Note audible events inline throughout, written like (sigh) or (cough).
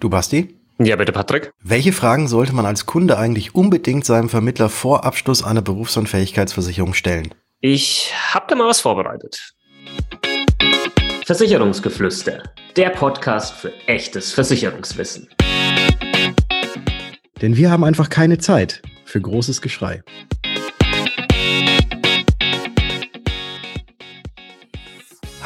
Du Basti? Ja, bitte Patrick. Welche Fragen sollte man als Kunde eigentlich unbedingt seinem Vermittler vor Abschluss einer Berufsunfähigkeitsversicherung stellen? Ich habe da mal was vorbereitet. Versicherungsgeflüster, der Podcast für echtes Versicherungswissen. Denn wir haben einfach keine Zeit für großes Geschrei.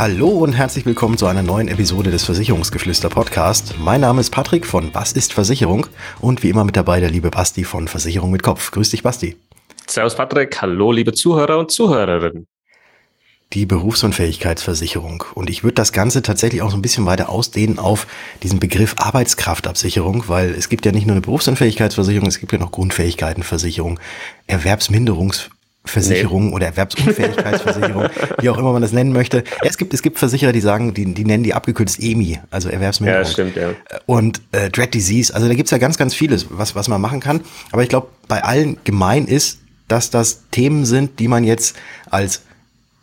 Hallo und herzlich willkommen zu einer neuen Episode des Versicherungsgeflüster Podcast. Mein Name ist Patrick von Was ist Versicherung und wie immer mit dabei der liebe Basti von Versicherung mit Kopf. Grüß dich, Basti. Servus, Patrick. Hallo, liebe Zuhörer und Zuhörerinnen. Die Berufsunfähigkeitsversicherung. Und ich würde das Ganze tatsächlich auch so ein bisschen weiter ausdehnen auf diesen Begriff Arbeitskraftabsicherung, weil es gibt ja nicht nur eine Berufsunfähigkeitsversicherung, es gibt ja noch Grundfähigkeitenversicherung, Erwerbsminderungs Versicherung nee. oder Erwerbsunfähigkeitsversicherung, (laughs) wie auch immer man das nennen möchte. Ja, es gibt, es gibt Versicherer, die sagen, die, die nennen die abgekürzt EMI, also Erwerbsminderung. Ja, stimmt, ja. Und äh, Dread Disease, also da gibt's ja ganz, ganz vieles, was, was man machen kann. Aber ich glaube, bei allen gemein ist, dass das Themen sind, die man jetzt als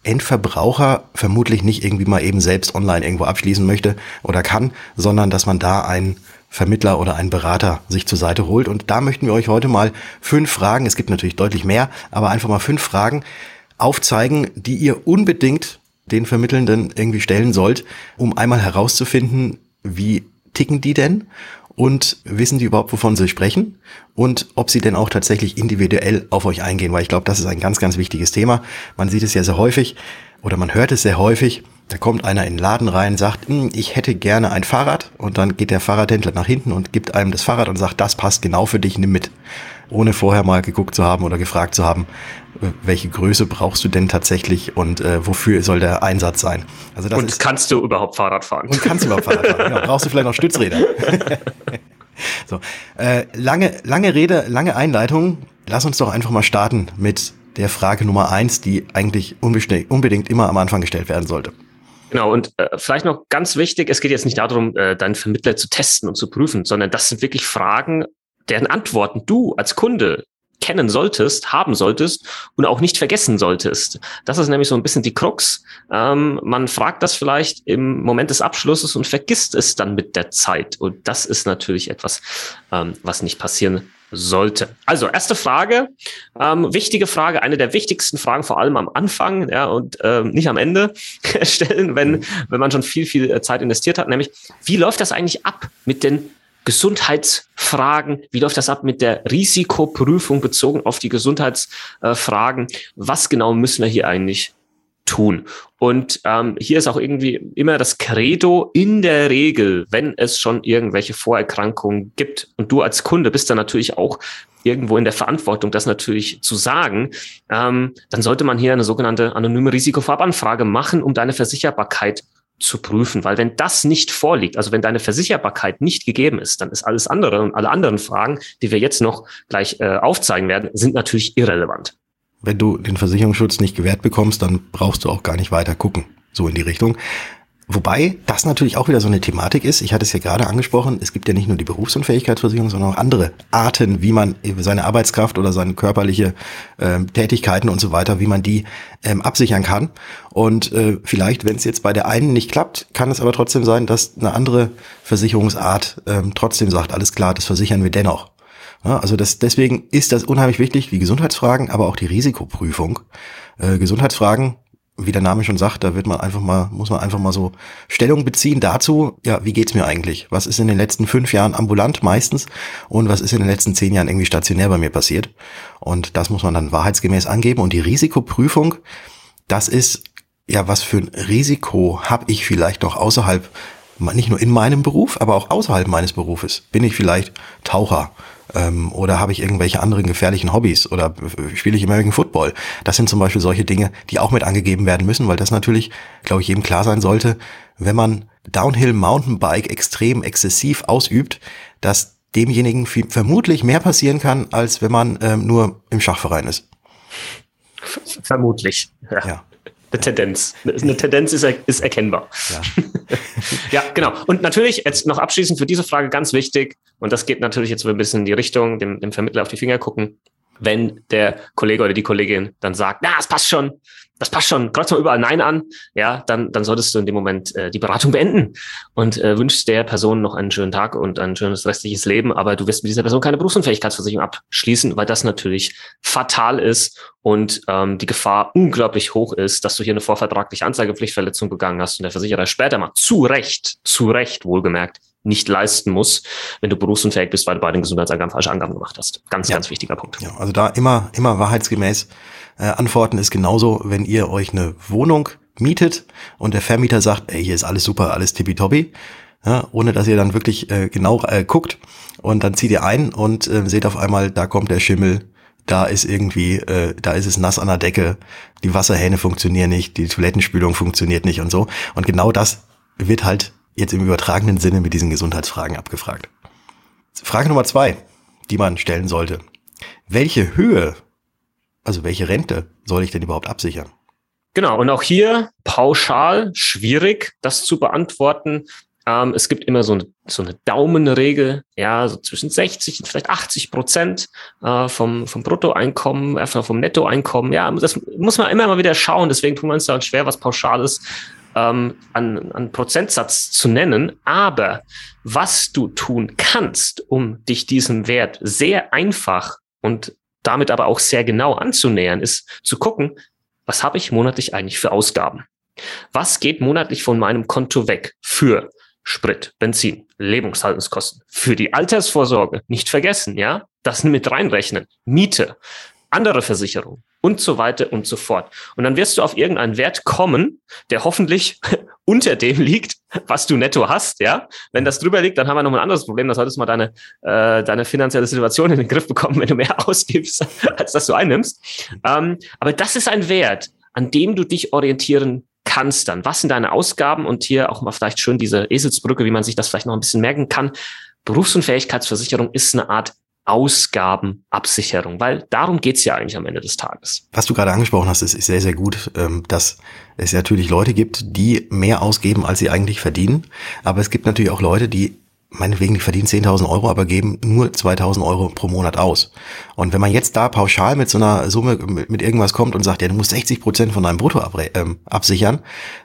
Endverbraucher vermutlich nicht irgendwie mal eben selbst online irgendwo abschließen möchte oder kann, sondern dass man da ein Vermittler oder einen Berater sich zur Seite holt. Und da möchten wir euch heute mal fünf Fragen, es gibt natürlich deutlich mehr, aber einfach mal fünf Fragen aufzeigen, die ihr unbedingt den Vermittelnden irgendwie stellen sollt, um einmal herauszufinden, wie ticken die denn und wissen die überhaupt, wovon sie sprechen und ob sie denn auch tatsächlich individuell auf euch eingehen, weil ich glaube, das ist ein ganz, ganz wichtiges Thema. Man sieht es ja sehr häufig oder man hört es sehr häufig, da kommt einer in den Laden rein, sagt, hm, ich hätte gerne ein Fahrrad und dann geht der Fahrradhändler nach hinten und gibt einem das Fahrrad und sagt, das passt genau für dich, nimm mit. Ohne vorher mal geguckt zu haben oder gefragt zu haben, äh, welche Größe brauchst du denn tatsächlich und äh, wofür soll der Einsatz sein? Also das und ist, kannst du überhaupt Fahrrad fahren? Und kannst du überhaupt Fahrrad fahren? Ja, brauchst du vielleicht noch Stützräder? (laughs) so, äh, lange, lange Rede, lange Einleitung. Lass uns doch einfach mal starten mit der Frage Nummer eins, die eigentlich unbedingt immer am Anfang gestellt werden sollte. Genau, und äh, vielleicht noch ganz wichtig, es geht jetzt nicht darum, äh, deinen Vermittler zu testen und zu prüfen, sondern das sind wirklich Fragen, deren Antworten du als Kunde kennen solltest, haben solltest und auch nicht vergessen solltest. Das ist nämlich so ein bisschen die Krux. Ähm, man fragt das vielleicht im Moment des Abschlusses und vergisst es dann mit der Zeit. Und das ist natürlich etwas, ähm, was nicht passieren sollte. Also erste Frage, ähm, wichtige Frage, eine der wichtigsten Fragen, vor allem am Anfang ja, und ähm, nicht am Ende (laughs) stellen, wenn, wenn man schon viel, viel äh, Zeit investiert hat, nämlich wie läuft das eigentlich ab mit den Gesundheitsfragen, wie läuft das ab mit der Risikoprüfung bezogen auf die Gesundheitsfragen, was genau müssen wir hier eigentlich tun. Und ähm, hier ist auch irgendwie immer das Credo in der Regel, wenn es schon irgendwelche Vorerkrankungen gibt und du als Kunde bist dann natürlich auch irgendwo in der Verantwortung, das natürlich zu sagen, ähm, dann sollte man hier eine sogenannte anonyme Risikovorabanfrage machen, um deine Versicherbarkeit zu prüfen. Weil wenn das nicht vorliegt, also wenn deine Versicherbarkeit nicht gegeben ist, dann ist alles andere und alle anderen Fragen, die wir jetzt noch gleich äh, aufzeigen werden, sind natürlich irrelevant wenn du den Versicherungsschutz nicht gewährt bekommst, dann brauchst du auch gar nicht weiter gucken. So in die Richtung. Wobei das natürlich auch wieder so eine Thematik ist. Ich hatte es ja gerade angesprochen. Es gibt ja nicht nur die Berufsunfähigkeitsversicherung, sondern auch andere Arten, wie man seine Arbeitskraft oder seine körperliche äh, Tätigkeiten und so weiter, wie man die ähm, absichern kann. Und äh, vielleicht, wenn es jetzt bei der einen nicht klappt, kann es aber trotzdem sein, dass eine andere Versicherungsart ähm, trotzdem sagt, alles klar, das versichern wir dennoch. Also das, deswegen ist das unheimlich wichtig, die Gesundheitsfragen, aber auch die Risikoprüfung. Äh, Gesundheitsfragen, wie der Name schon sagt, da wird man einfach mal, muss man einfach mal so Stellung beziehen dazu, ja, wie geht's mir eigentlich? Was ist in den letzten fünf Jahren ambulant meistens und was ist in den letzten zehn Jahren irgendwie stationär bei mir passiert? Und das muss man dann wahrheitsgemäß angeben. Und die Risikoprüfung, das ist ja, was für ein Risiko habe ich vielleicht noch außerhalb, nicht nur in meinem Beruf, aber auch außerhalb meines Berufes. Bin ich vielleicht Taucher? Ähm, oder habe ich irgendwelche anderen gefährlichen Hobbys oder spiele ich American Football? Das sind zum Beispiel solche Dinge, die auch mit angegeben werden müssen, weil das natürlich, glaube ich, jedem klar sein sollte, wenn man Downhill Mountainbike extrem exzessiv ausübt, dass demjenigen vermutlich mehr passieren kann, als wenn man ähm, nur im Schachverein ist. Vermutlich. Ja. ja. Eine Tendenz. Eine Tendenz ist, er, ist erkennbar. Ja. (laughs) ja, genau. Und natürlich jetzt noch abschließend für diese Frage ganz wichtig, und das geht natürlich jetzt so ein bisschen in die Richtung, dem, dem Vermittler auf die Finger gucken. wenn der Kollege oder die Kollegin dann sagt, na, es passt schon, das passt schon, kreuzt mal überall Nein an, ja, dann, dann solltest du in dem Moment äh, die Beratung beenden und äh, wünschst der Person noch einen schönen Tag und ein schönes restliches Leben, aber du wirst mit dieser Person keine Berufsunfähigkeitsversicherung abschließen, weil das natürlich fatal ist und ähm, die Gefahr unglaublich hoch ist, dass du hier eine vorvertragliche Anzeigepflichtverletzung begangen hast und der Versicherer später mal zu Recht, zu Recht wohlgemerkt, nicht leisten muss, wenn du berufsunfähig bist, weil du bei den Gesundheitsangaben falsche Angaben gemacht hast. Ganz, ja. ganz wichtiger Punkt. Ja, also da immer, immer wahrheitsgemäß äh, antworten ist genauso, wenn ihr euch eine Wohnung mietet und der Vermieter sagt, ey, hier ist alles super, alles tippitoppi, ja, ohne dass ihr dann wirklich äh, genau äh, guckt und dann zieht ihr ein und äh, seht auf einmal, da kommt der Schimmel, da ist irgendwie, äh, da ist es nass an der Decke, die Wasserhähne funktionieren nicht, die Toilettenspülung funktioniert nicht und so. Und genau das wird halt jetzt im übertragenen Sinne mit diesen Gesundheitsfragen abgefragt. Frage Nummer zwei, die man stellen sollte. Welche Höhe, also welche Rente soll ich denn überhaupt absichern? Genau, und auch hier pauschal schwierig, das zu beantworten. Ähm, es gibt immer so eine, so eine Daumenregel, ja, so zwischen 60 und vielleicht 80 Prozent äh, vom, vom Bruttoeinkommen, äh, vom Nettoeinkommen. Ja, das muss man immer mal wieder schauen. Deswegen tun wir uns da schwer, was Pauschales ähm, an, an Prozentsatz zu nennen, aber was du tun kannst, um dich diesem Wert sehr einfach und damit aber auch sehr genau anzunähern, ist zu gucken, was habe ich monatlich eigentlich für Ausgaben? Was geht monatlich von meinem Konto weg für Sprit, Benzin, Lebenshaltungskosten, für die Altersvorsorge, nicht vergessen, ja, das mit reinrechnen, Miete, andere Versicherungen und so weiter und so fort. Und dann wirst du auf irgendeinen Wert kommen, der hoffentlich (laughs) unter dem liegt, was du netto hast, ja. Wenn das drüber liegt, dann haben wir noch ein anderes Problem. Da solltest du mal deine, äh, deine finanzielle Situation in den Griff bekommen, wenn du mehr (laughs) ausgibst, als dass du einnimmst. Ähm, aber das ist ein Wert, an dem du dich orientieren kannst dann. Was sind deine Ausgaben? Und hier auch mal vielleicht schön diese Eselsbrücke, wie man sich das vielleicht noch ein bisschen merken kann. Berufsunfähigkeitsversicherung ist eine Art Ausgabenabsicherung, weil darum geht's ja eigentlich am Ende des Tages. Was du gerade angesprochen hast, ist, sehr, sehr gut, ähm, dass es natürlich Leute gibt, die mehr ausgeben, als sie eigentlich verdienen. Aber es gibt natürlich auch Leute, die meinetwegen, die verdienen 10.000 Euro, aber geben nur 2.000 Euro pro Monat aus. Und wenn man jetzt da pauschal mit so einer Summe, mit, irgendwas kommt und sagt, ja, du musst 60 Prozent von deinem Brutto ähm, absichern,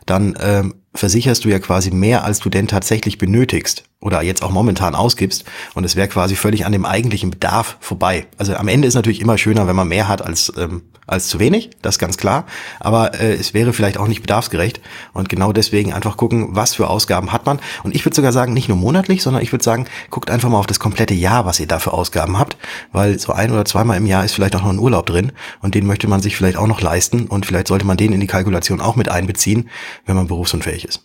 dann ähm, versicherst du ja quasi mehr, als du denn tatsächlich benötigst oder jetzt auch momentan ausgibst. Und es wäre quasi völlig an dem eigentlichen Bedarf vorbei. Also am Ende ist natürlich immer schöner, wenn man mehr hat als, ähm, als zu wenig, das ist ganz klar. Aber äh, es wäre vielleicht auch nicht bedarfsgerecht. Und genau deswegen einfach gucken, was für Ausgaben hat man. Und ich würde sogar sagen, nicht nur monatlich, sondern ich würde sagen, guckt einfach mal auf das komplette Jahr, was ihr da für Ausgaben habt. Weil so ein oder zweimal im Jahr ist vielleicht auch noch ein Urlaub drin. Und den möchte man sich vielleicht auch noch leisten. Und vielleicht sollte man den in die Kalkulation auch mit einbeziehen, wenn man berufsunfähig ist.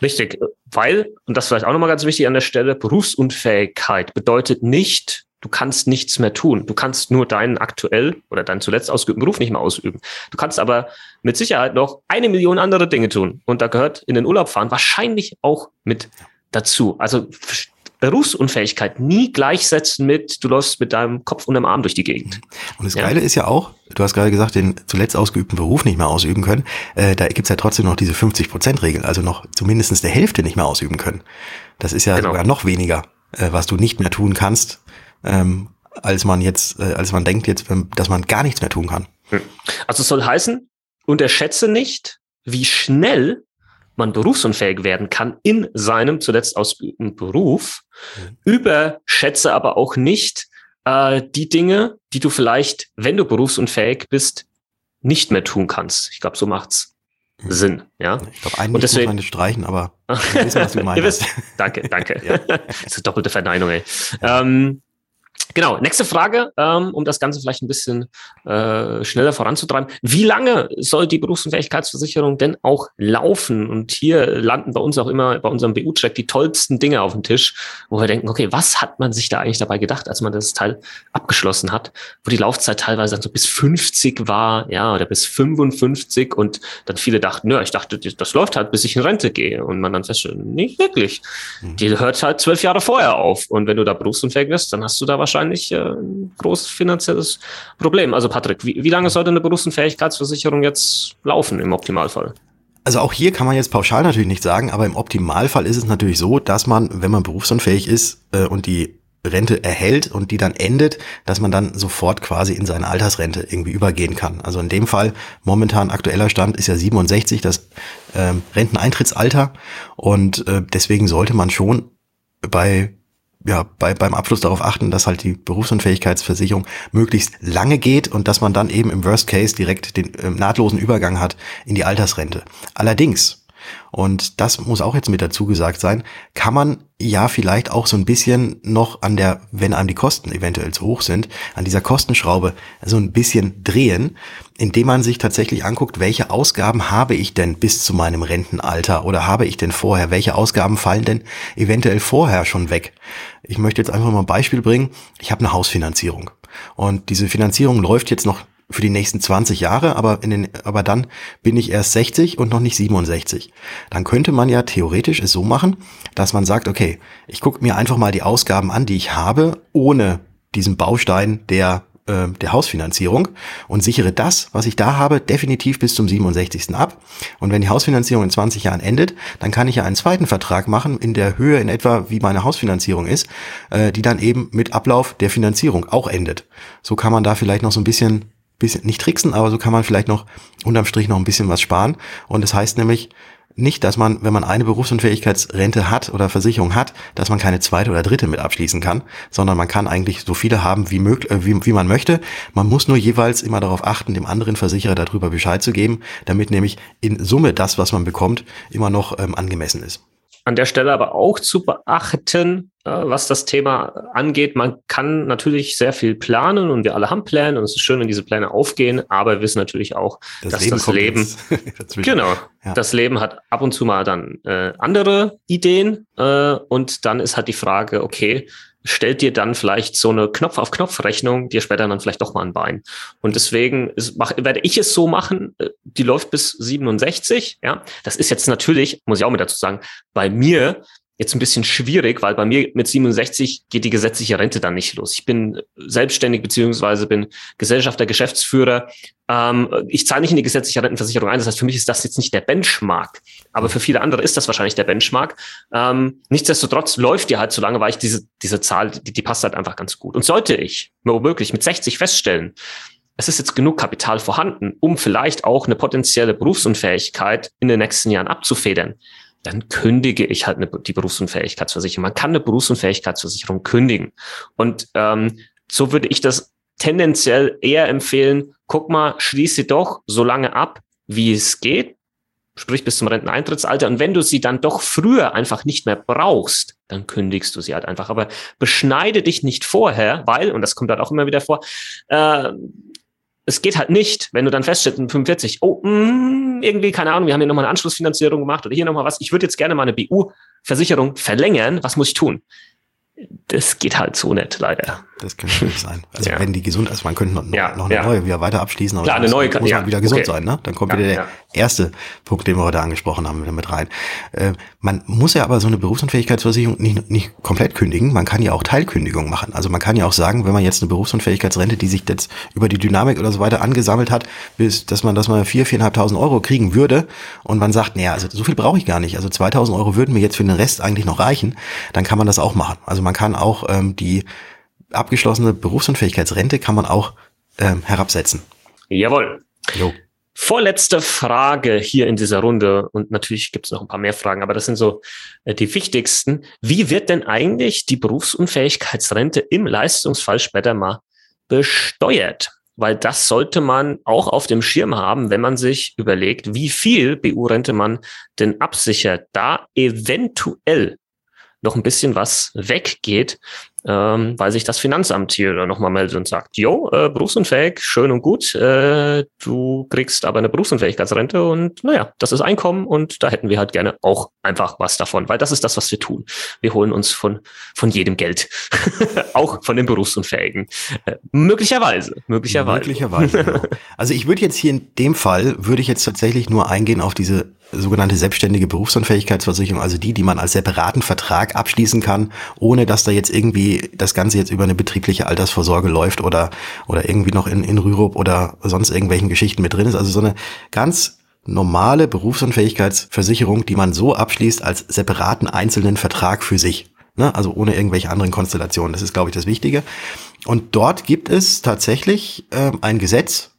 Richtig, weil, und das vielleicht auch nochmal ganz wichtig an der Stelle, Berufsunfähigkeit bedeutet nicht, du kannst nichts mehr tun. Du kannst nur deinen aktuell oder deinen zuletzt ausgeübten Beruf nicht mehr ausüben. Du kannst aber mit Sicherheit noch eine Million andere Dinge tun. Und da gehört in den Urlaub fahren wahrscheinlich auch mit dazu. Also Berufsunfähigkeit nie gleichsetzen mit, du läufst mit deinem Kopf und dem Arm durch die Gegend. Und das Geile ist ja auch, du hast gerade gesagt, den zuletzt ausgeübten Beruf nicht mehr ausüben können. Äh, da gibt's ja trotzdem noch diese 50-Prozent-Regel, also noch zumindestens der Hälfte nicht mehr ausüben können. Das ist ja genau. sogar noch weniger, äh, was du nicht mehr tun kannst, ähm, als man jetzt, äh, als man denkt jetzt, dass man gar nichts mehr tun kann. Hm. Also es soll heißen, unterschätze nicht, wie schnell man berufsunfähig werden kann in seinem zuletzt ausgeübten Beruf, mhm. überschätze aber auch nicht äh, die Dinge, die du vielleicht, wenn du berufsunfähig bist, nicht mehr tun kannst. Ich glaube, so macht's mhm. Sinn, ja. Ich glaube, eigentlich deswegen, muss man das streichen, aber (laughs) wissen, was du meinst. danke, danke. (laughs) ja. Das ist eine doppelte Verneinung, ey. Ähm, Genau, nächste Frage, ähm, um das Ganze vielleicht ein bisschen äh, schneller voranzutreiben. Wie lange soll die Berufsunfähigkeitsversicherung denn auch laufen? Und hier landen bei uns auch immer bei unserem BU-Check die tollsten Dinge auf dem Tisch, wo wir denken, okay, was hat man sich da eigentlich dabei gedacht, als man das Teil abgeschlossen hat, wo die Laufzeit teilweise dann so bis 50 war, ja, oder bis 55 und dann viele dachten, ja, ich dachte, das läuft halt, bis ich in Rente gehe. Und man dann feststellt, nicht wirklich. Mhm. Die hört halt zwölf Jahre vorher auf. Und wenn du da berufsunfähig bist, dann hast du da wahrscheinlich wahrscheinlich äh, ein großes finanzielles Problem. Also Patrick, wie, wie lange sollte eine Berufsunfähigkeitsversicherung jetzt laufen im Optimalfall? Also auch hier kann man jetzt pauschal natürlich nicht sagen, aber im Optimalfall ist es natürlich so, dass man, wenn man berufsunfähig ist äh, und die Rente erhält und die dann endet, dass man dann sofort quasi in seine Altersrente irgendwie übergehen kann. Also in dem Fall momentan aktueller Stand ist ja 67 das äh, Renteneintrittsalter und äh, deswegen sollte man schon bei ja, bei, beim Abschluss darauf achten, dass halt die Berufsunfähigkeitsversicherung möglichst lange geht und dass man dann eben im Worst Case direkt den äh, nahtlosen Übergang hat in die Altersrente. Allerdings, und das muss auch jetzt mit dazu gesagt sein, kann man ja vielleicht auch so ein bisschen noch an der, wenn einem die Kosten eventuell zu hoch sind, an dieser Kostenschraube so ein bisschen drehen, indem man sich tatsächlich anguckt, welche Ausgaben habe ich denn bis zu meinem Rentenalter oder habe ich denn vorher, welche Ausgaben fallen denn eventuell vorher schon weg. Ich möchte jetzt einfach mal ein Beispiel bringen. Ich habe eine Hausfinanzierung und diese Finanzierung läuft jetzt noch für die nächsten 20 Jahre, aber in den, aber dann bin ich erst 60 und noch nicht 67. Dann könnte man ja theoretisch es so machen, dass man sagt, okay, ich gucke mir einfach mal die Ausgaben an, die ich habe, ohne diesen Baustein der äh, der Hausfinanzierung und sichere das, was ich da habe, definitiv bis zum 67. ab. Und wenn die Hausfinanzierung in 20 Jahren endet, dann kann ich ja einen zweiten Vertrag machen in der Höhe in etwa, wie meine Hausfinanzierung ist, äh, die dann eben mit Ablauf der Finanzierung auch endet. So kann man da vielleicht noch so ein bisschen bisschen, nicht tricksen, aber so kann man vielleicht noch unterm Strich noch ein bisschen was sparen. Und das heißt nämlich nicht, dass man, wenn man eine Berufsunfähigkeitsrente hat oder Versicherung hat, dass man keine zweite oder dritte mit abschließen kann, sondern man kann eigentlich so viele haben, wie, möglich, äh, wie, wie man möchte. Man muss nur jeweils immer darauf achten, dem anderen Versicherer darüber Bescheid zu geben, damit nämlich in Summe das, was man bekommt, immer noch ähm, angemessen ist. An der Stelle aber auch zu beachten, äh, was das Thema angeht. Man kann natürlich sehr viel planen und wir alle haben Pläne und es ist schön, wenn diese Pläne aufgehen, aber wir wissen natürlich auch, das dass Leben das Leben, (laughs) genau, ja. das Leben hat ab und zu mal dann äh, andere Ideen äh, und dann ist halt die Frage, okay, stellt dir dann vielleicht so eine Knopf-auf-Knopf-Rechnung dir später dann vielleicht doch mal ein Bein. Und deswegen mach, werde ich es so machen, äh, die läuft bis 67, ja. Das ist jetzt natürlich, muss ich auch mit dazu sagen, bei mir jetzt ein bisschen schwierig, weil bei mir mit 67 geht die gesetzliche Rente dann nicht los. Ich bin selbstständig beziehungsweise bin Gesellschafter, Geschäftsführer. Ähm, ich zahle nicht in die gesetzliche Rentenversicherung ein. Das heißt, für mich ist das jetzt nicht der Benchmark. Aber für viele andere ist das wahrscheinlich der Benchmark. Ähm, nichtsdestotrotz läuft die halt so lange, weil ich diese, diese Zahl, die, die passt halt einfach ganz gut. Und sollte ich womöglich mit 60 feststellen, es ist jetzt genug Kapital vorhanden, um vielleicht auch eine potenzielle Berufsunfähigkeit in den nächsten Jahren abzufedern, dann kündige ich halt eine, die Berufsunfähigkeitsversicherung. Man kann eine Berufsunfähigkeitsversicherung kündigen. Und ähm, so würde ich das tendenziell eher empfehlen, guck mal, schließe doch so lange ab, wie es geht, sprich bis zum Renteneintrittsalter. Und wenn du sie dann doch früher einfach nicht mehr brauchst, dann kündigst du sie halt einfach. Aber beschneide dich nicht vorher, weil, und das kommt halt auch immer wieder vor, äh, es geht halt nicht, wenn du dann feststellst in 45, oh, mh, mm, irgendwie, keine Ahnung, wir haben hier nochmal eine Anschlussfinanzierung gemacht oder hier nochmal was. Ich würde jetzt gerne mal eine BU-Versicherung verlängern. Was muss ich tun? Das geht halt so nicht, leider. Das könnte nicht sein. Also (laughs) ja. wenn die gesund ist, man könnte noch, ja, noch eine ja. neue wieder weiter abschließen, aber Klar, eine neue muss, muss man wieder gesund okay. sein. Ne? Dann kommt wieder der erste Punkt, den wir heute angesprochen haben, wieder mit rein. Äh, man muss ja aber so eine Berufsunfähigkeitsversicherung nicht, nicht komplett kündigen. Man kann ja auch Teilkündigung machen. Also man kann ja auch sagen, wenn man jetzt eine Berufsunfähigkeitsrente, die sich jetzt über die Dynamik oder so weiter angesammelt hat, bis dass man, dass man vier, viereinhalbtausend Euro kriegen würde und man sagt, naja, also so viel brauche ich gar nicht. Also 2000 Euro würden mir jetzt für den Rest eigentlich noch reichen. Dann kann man das auch machen. Also man kann auch ähm, die abgeschlossene Berufsunfähigkeitsrente kann man auch ähm, herabsetzen. Jawohl. Jo. Vorletzte Frage hier in dieser Runde und natürlich gibt es noch ein paar mehr Fragen, aber das sind so äh, die wichtigsten. Wie wird denn eigentlich die Berufsunfähigkeitsrente im Leistungsfall später mal besteuert? Weil das sollte man auch auf dem Schirm haben, wenn man sich überlegt, wie viel BU-Rente man denn absichert, da eventuell noch ein bisschen was weggeht, ähm, weil sich das Finanzamt hier nochmal meldet und sagt, jo, äh, berufsunfähig, schön und gut, äh, du kriegst aber eine Berufsunfähigkeitsrente und naja, das ist Einkommen und da hätten wir halt gerne auch einfach was davon, weil das ist das, was wir tun. Wir holen uns von, von jedem Geld, (laughs) auch von den Berufsunfähigen. Äh, möglicherweise, möglicherweise. Möglicherweise, genau. (laughs) Also ich würde jetzt hier in dem Fall, würde ich jetzt tatsächlich nur eingehen auf diese sogenannte selbstständige Berufsunfähigkeitsversicherung, also die, die man als separaten Vertrag abschließen kann, ohne dass da jetzt irgendwie das Ganze jetzt über eine betriebliche Altersvorsorge läuft oder, oder irgendwie noch in, in Rürup oder sonst irgendwelchen Geschichten mit drin ist. Also so eine ganz normale Berufsunfähigkeitsversicherung, die man so abschließt als separaten einzelnen Vertrag für sich. Ne? Also ohne irgendwelche anderen Konstellationen. Das ist, glaube ich, das Wichtige. Und dort gibt es tatsächlich äh, ein Gesetz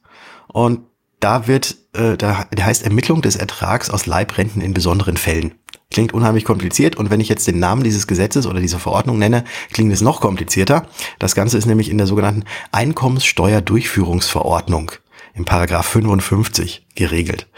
und da wird, äh, da, der heißt Ermittlung des Ertrags aus Leibrenten in besonderen Fällen. Klingt unheimlich kompliziert und wenn ich jetzt den Namen dieses Gesetzes oder dieser Verordnung nenne, klingt es noch komplizierter. Das Ganze ist nämlich in der sogenannten Einkommenssteuerdurchführungsverordnung im Paragraph 55 geregelt.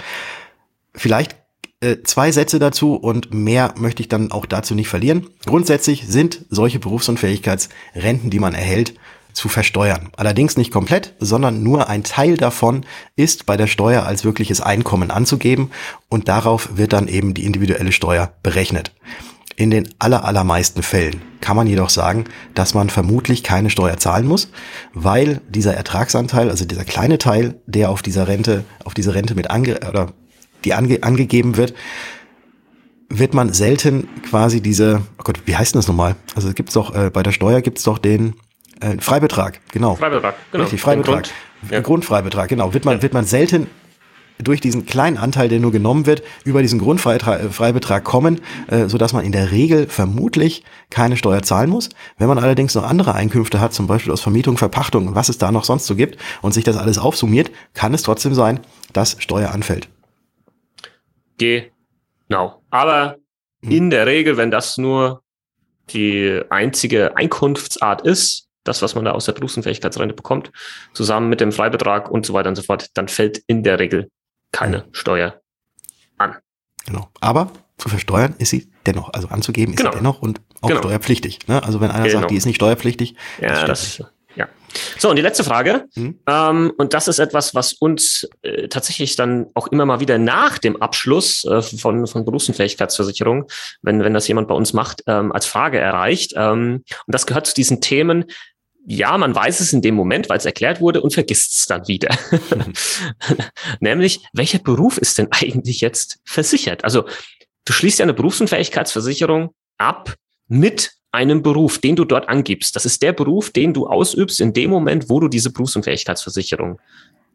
Vielleicht äh, zwei Sätze dazu und mehr möchte ich dann auch dazu nicht verlieren. Grundsätzlich sind solche Berufsunfähigkeitsrenten, die man erhält, zu versteuern. Allerdings nicht komplett, sondern nur ein Teil davon ist bei der Steuer als wirkliches Einkommen anzugeben und darauf wird dann eben die individuelle Steuer berechnet. In den aller, allermeisten Fällen kann man jedoch sagen, dass man vermutlich keine Steuer zahlen muss, weil dieser Ertragsanteil, also dieser kleine Teil, der auf dieser Rente, auf diese Rente mit ange, oder die ange, angegeben wird, wird man selten quasi diese, oh Gott, wie heißt denn das nochmal? Also es gibt's doch, äh, bei der Steuer gibt's doch den äh, Freibetrag, genau. Freibetrag, genau. Richtig, Freibetrag. Grund, ja. Grundfreibetrag, genau. Wird man, ja. wird man selten durch diesen kleinen Anteil, der nur genommen wird, über diesen Grundfreibetrag kommen, äh, so dass man in der Regel vermutlich keine Steuer zahlen muss. Wenn man allerdings noch andere Einkünfte hat, zum Beispiel aus Vermietung, Verpachtung und was es da noch sonst so gibt und sich das alles aufsummiert, kann es trotzdem sein, dass Steuer anfällt. Genau. Aber hm. in der Regel, wenn das nur die einzige Einkunftsart ist, das, was man da aus der Berufsunfähigkeitsrente bekommt, zusammen mit dem Freibetrag und so weiter und so fort, dann fällt in der Regel keine mhm. Steuer an. Genau. Aber zu versteuern ist sie dennoch, also anzugeben ist genau. sie dennoch und auch genau. steuerpflichtig. Ne? Also wenn einer genau. sagt, die ist nicht steuerpflichtig, ja, das, das. So, und die letzte Frage. Mhm. Ähm, und das ist etwas, was uns äh, tatsächlich dann auch immer mal wieder nach dem Abschluss äh, von, von Berufsunfähigkeitsversicherung, wenn, wenn das jemand bei uns macht, ähm, als Frage erreicht. Ähm, und das gehört zu diesen Themen, ja, man weiß es in dem Moment, weil es erklärt wurde und vergisst es dann wieder. (laughs) Nämlich, welcher Beruf ist denn eigentlich jetzt versichert? Also, du schließt ja eine Berufsunfähigkeitsversicherung ab mit einem Beruf, den du dort angibst. Das ist der Beruf, den du ausübst in dem Moment, wo du diese Berufsunfähigkeitsversicherung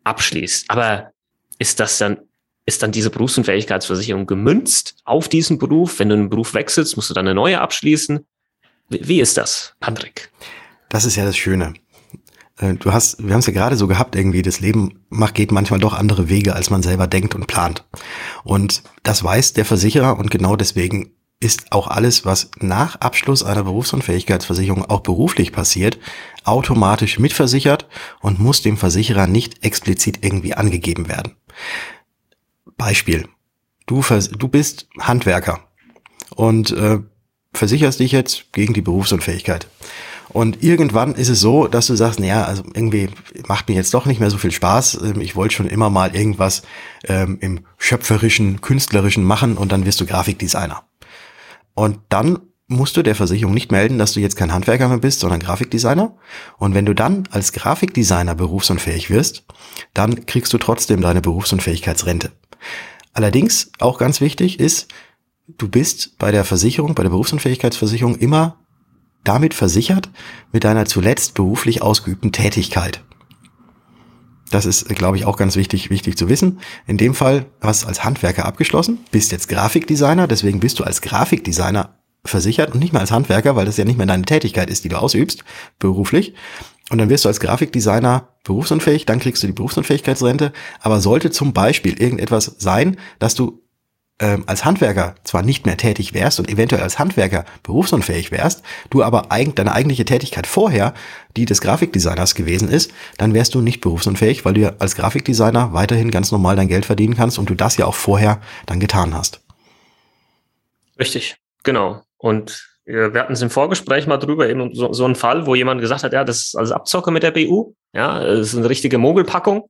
abschließt. Aber ist das dann, ist dann diese Berufsunfähigkeitsversicherung gemünzt auf diesen Beruf? Wenn du einen Beruf wechselst, musst du dann eine neue abschließen. Wie, wie ist das, Patrick? Das ist ja das Schöne. Äh, du hast, wir haben es ja gerade so gehabt, irgendwie, das Leben macht, geht manchmal doch andere Wege, als man selber denkt und plant. Und das weiß der Versicherer und genau deswegen ist auch alles, was nach Abschluss einer Berufsunfähigkeitsversicherung auch beruflich passiert, automatisch mitversichert und muss dem Versicherer nicht explizit irgendwie angegeben werden. Beispiel. Du, du bist Handwerker und äh, versicherst dich jetzt gegen die Berufsunfähigkeit. Und irgendwann ist es so, dass du sagst, naja, also irgendwie macht mir jetzt doch nicht mehr so viel Spaß. Ähm, ich wollte schon immer mal irgendwas ähm, im schöpferischen, künstlerischen machen und dann wirst du Grafikdesigner. Und dann musst du der Versicherung nicht melden, dass du jetzt kein Handwerker mehr bist, sondern Grafikdesigner. Und wenn du dann als Grafikdesigner berufsunfähig wirst, dann kriegst du trotzdem deine Berufsunfähigkeitsrente. Allerdings, auch ganz wichtig ist, du bist bei der Versicherung, bei der Berufsunfähigkeitsversicherung immer damit versichert mit deiner zuletzt beruflich ausgeübten Tätigkeit. Das ist, glaube ich, auch ganz wichtig, wichtig zu wissen. In dem Fall hast du als Handwerker abgeschlossen, bist jetzt Grafikdesigner, deswegen bist du als Grafikdesigner versichert und nicht mehr als Handwerker, weil das ja nicht mehr deine Tätigkeit ist, die du ausübst, beruflich. Und dann wirst du als Grafikdesigner berufsunfähig, dann kriegst du die Berufsunfähigkeitsrente. Aber sollte zum Beispiel irgendetwas sein, dass du ähm, als Handwerker zwar nicht mehr tätig wärst und eventuell als Handwerker berufsunfähig wärst, du aber eig deine eigentliche Tätigkeit vorher die des Grafikdesigners gewesen ist, dann wärst du nicht berufsunfähig, weil du ja als Grafikdesigner weiterhin ganz normal dein Geld verdienen kannst und du das ja auch vorher dann getan hast. Richtig, genau. Und wir hatten es im Vorgespräch mal drüber, eben so, so ein Fall, wo jemand gesagt hat, ja, das ist alles Abzocke mit der BU. Ja, es ist eine richtige Mogelpackung.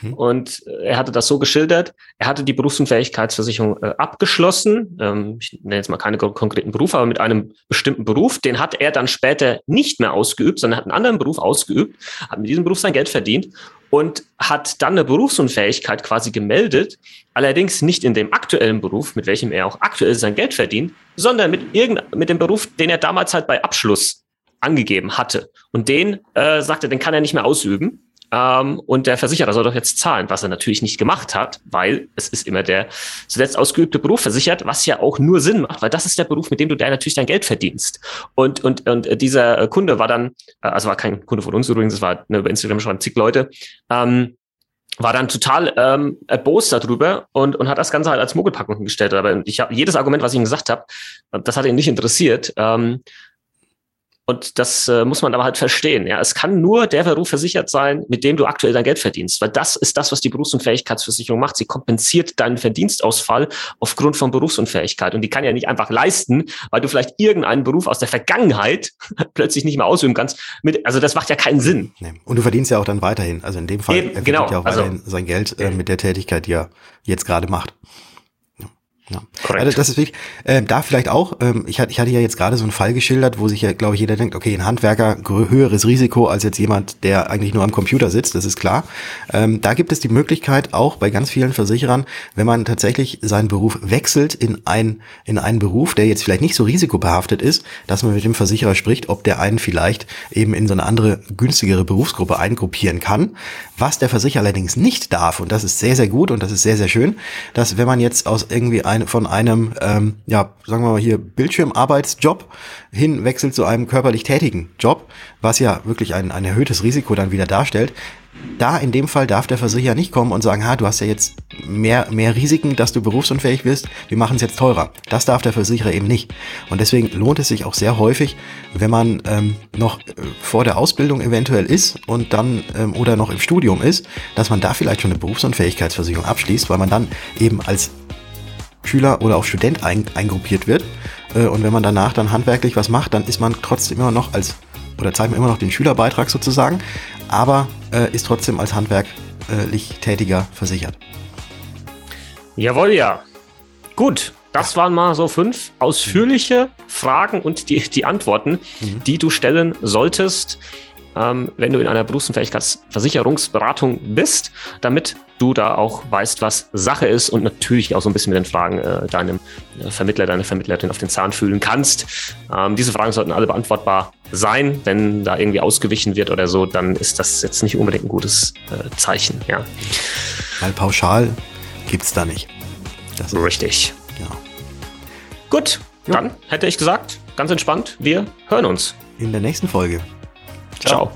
Mhm. (laughs) Und er hatte das so geschildert. Er hatte die Berufsunfähigkeitsversicherung äh, abgeschlossen. Ähm, ich nenne jetzt mal keine konkreten Berufe, aber mit einem bestimmten Beruf. Den hat er dann später nicht mehr ausgeübt, sondern hat einen anderen Beruf ausgeübt, hat mit diesem Beruf sein Geld verdient und hat dann eine Berufsunfähigkeit quasi gemeldet, allerdings nicht in dem aktuellen Beruf, mit welchem er auch aktuell sein Geld verdient, sondern mit, irgend, mit dem Beruf, den er damals halt bei Abschluss angegeben hatte. Und den, äh, sagte, den kann er nicht mehr ausüben. Ähm, und der Versicherer soll doch jetzt zahlen, was er natürlich nicht gemacht hat, weil es ist immer der zuletzt ausgeübte Beruf versichert, was ja auch nur Sinn macht, weil das ist der Beruf, mit dem du da natürlich dein Geld verdienst. Und, und, und dieser Kunde war dann, äh, also war kein Kunde von uns übrigens, es war ne, über Instagram schon zig Leute, ähm, war dann total ähm, erbost darüber und, und hat das Ganze halt als Mogelpackung hingestellt. Aber ich habe jedes Argument, was ich ihm gesagt habe, das hat ihn nicht interessiert. Ähm, und das äh, muss man aber halt verstehen. Ja, es kann nur der Beruf versichert sein, mit dem du aktuell dein Geld verdienst, weil das ist das, was die Berufsunfähigkeitsversicherung macht. Sie kompensiert deinen Verdienstausfall aufgrund von Berufsunfähigkeit und die kann ja nicht einfach leisten, weil du vielleicht irgendeinen Beruf aus der Vergangenheit (laughs) plötzlich nicht mehr ausüben kannst. Mit, also das macht ja keinen Sinn. Nee. Und du verdienst ja auch dann weiterhin. Also in dem Fall Eben, genau. ja auch also, weiterhin sein Geld äh, mit der Tätigkeit, die er jetzt gerade macht. Ja. Korrekt. Also das ist wirklich, äh, da vielleicht auch, ähm, ich, hatte, ich hatte ja jetzt gerade so einen Fall geschildert, wo sich ja, glaube ich, jeder denkt, okay, ein Handwerker höheres Risiko als jetzt jemand, der eigentlich nur am Computer sitzt, das ist klar. Ähm, da gibt es die Möglichkeit auch bei ganz vielen Versicherern, wenn man tatsächlich seinen Beruf wechselt in, ein, in einen Beruf, der jetzt vielleicht nicht so risikobehaftet ist, dass man mit dem Versicherer spricht, ob der einen vielleicht eben in so eine andere, günstigere Berufsgruppe eingruppieren kann. Was der Versicherer allerdings nicht darf, und das ist sehr, sehr gut und das ist sehr, sehr schön, dass wenn man jetzt aus irgendwie von einem, ähm, ja, sagen wir mal hier, Bildschirmarbeitsjob hin wechselt zu einem körperlich tätigen Job, was ja wirklich ein, ein erhöhtes Risiko dann wieder darstellt. Da in dem Fall darf der Versicherer nicht kommen und sagen, ha, du hast ja jetzt mehr, mehr Risiken, dass du berufsunfähig wirst, wir machen es jetzt teurer. Das darf der Versicherer eben nicht. Und deswegen lohnt es sich auch sehr häufig, wenn man ähm, noch äh, vor der Ausbildung eventuell ist und dann ähm, oder noch im Studium ist, dass man da vielleicht schon eine Berufsunfähigkeitsversicherung abschließt, weil man dann eben als Schüler oder auch Student ein, eingruppiert wird. Äh, und wenn man danach dann handwerklich was macht, dann ist man trotzdem immer noch als, oder zahlt man immer noch den Schülerbeitrag sozusagen, aber äh, ist trotzdem als handwerklich Tätiger versichert. Jawohl, ja. Gut, das waren mal so fünf ausführliche Fragen und die, die Antworten, mhm. die du stellen solltest ähm, wenn du in einer Berufsunfähigkeitsversicherungsberatung bist, damit du da auch weißt, was Sache ist und natürlich auch so ein bisschen mit den Fragen äh, deinem äh, Vermittler, deiner Vermittlerin auf den Zahn fühlen kannst. Ähm, diese Fragen sollten alle beantwortbar sein. Wenn da irgendwie ausgewichen wird oder so, dann ist das jetzt nicht unbedingt ein gutes äh, Zeichen. Ja. Weil pauschal gibt es da nicht. Das Richtig. Genau. Gut, jo. dann hätte ich gesagt, ganz entspannt, wir hören uns. In der nächsten Folge. Ciao. Ciao.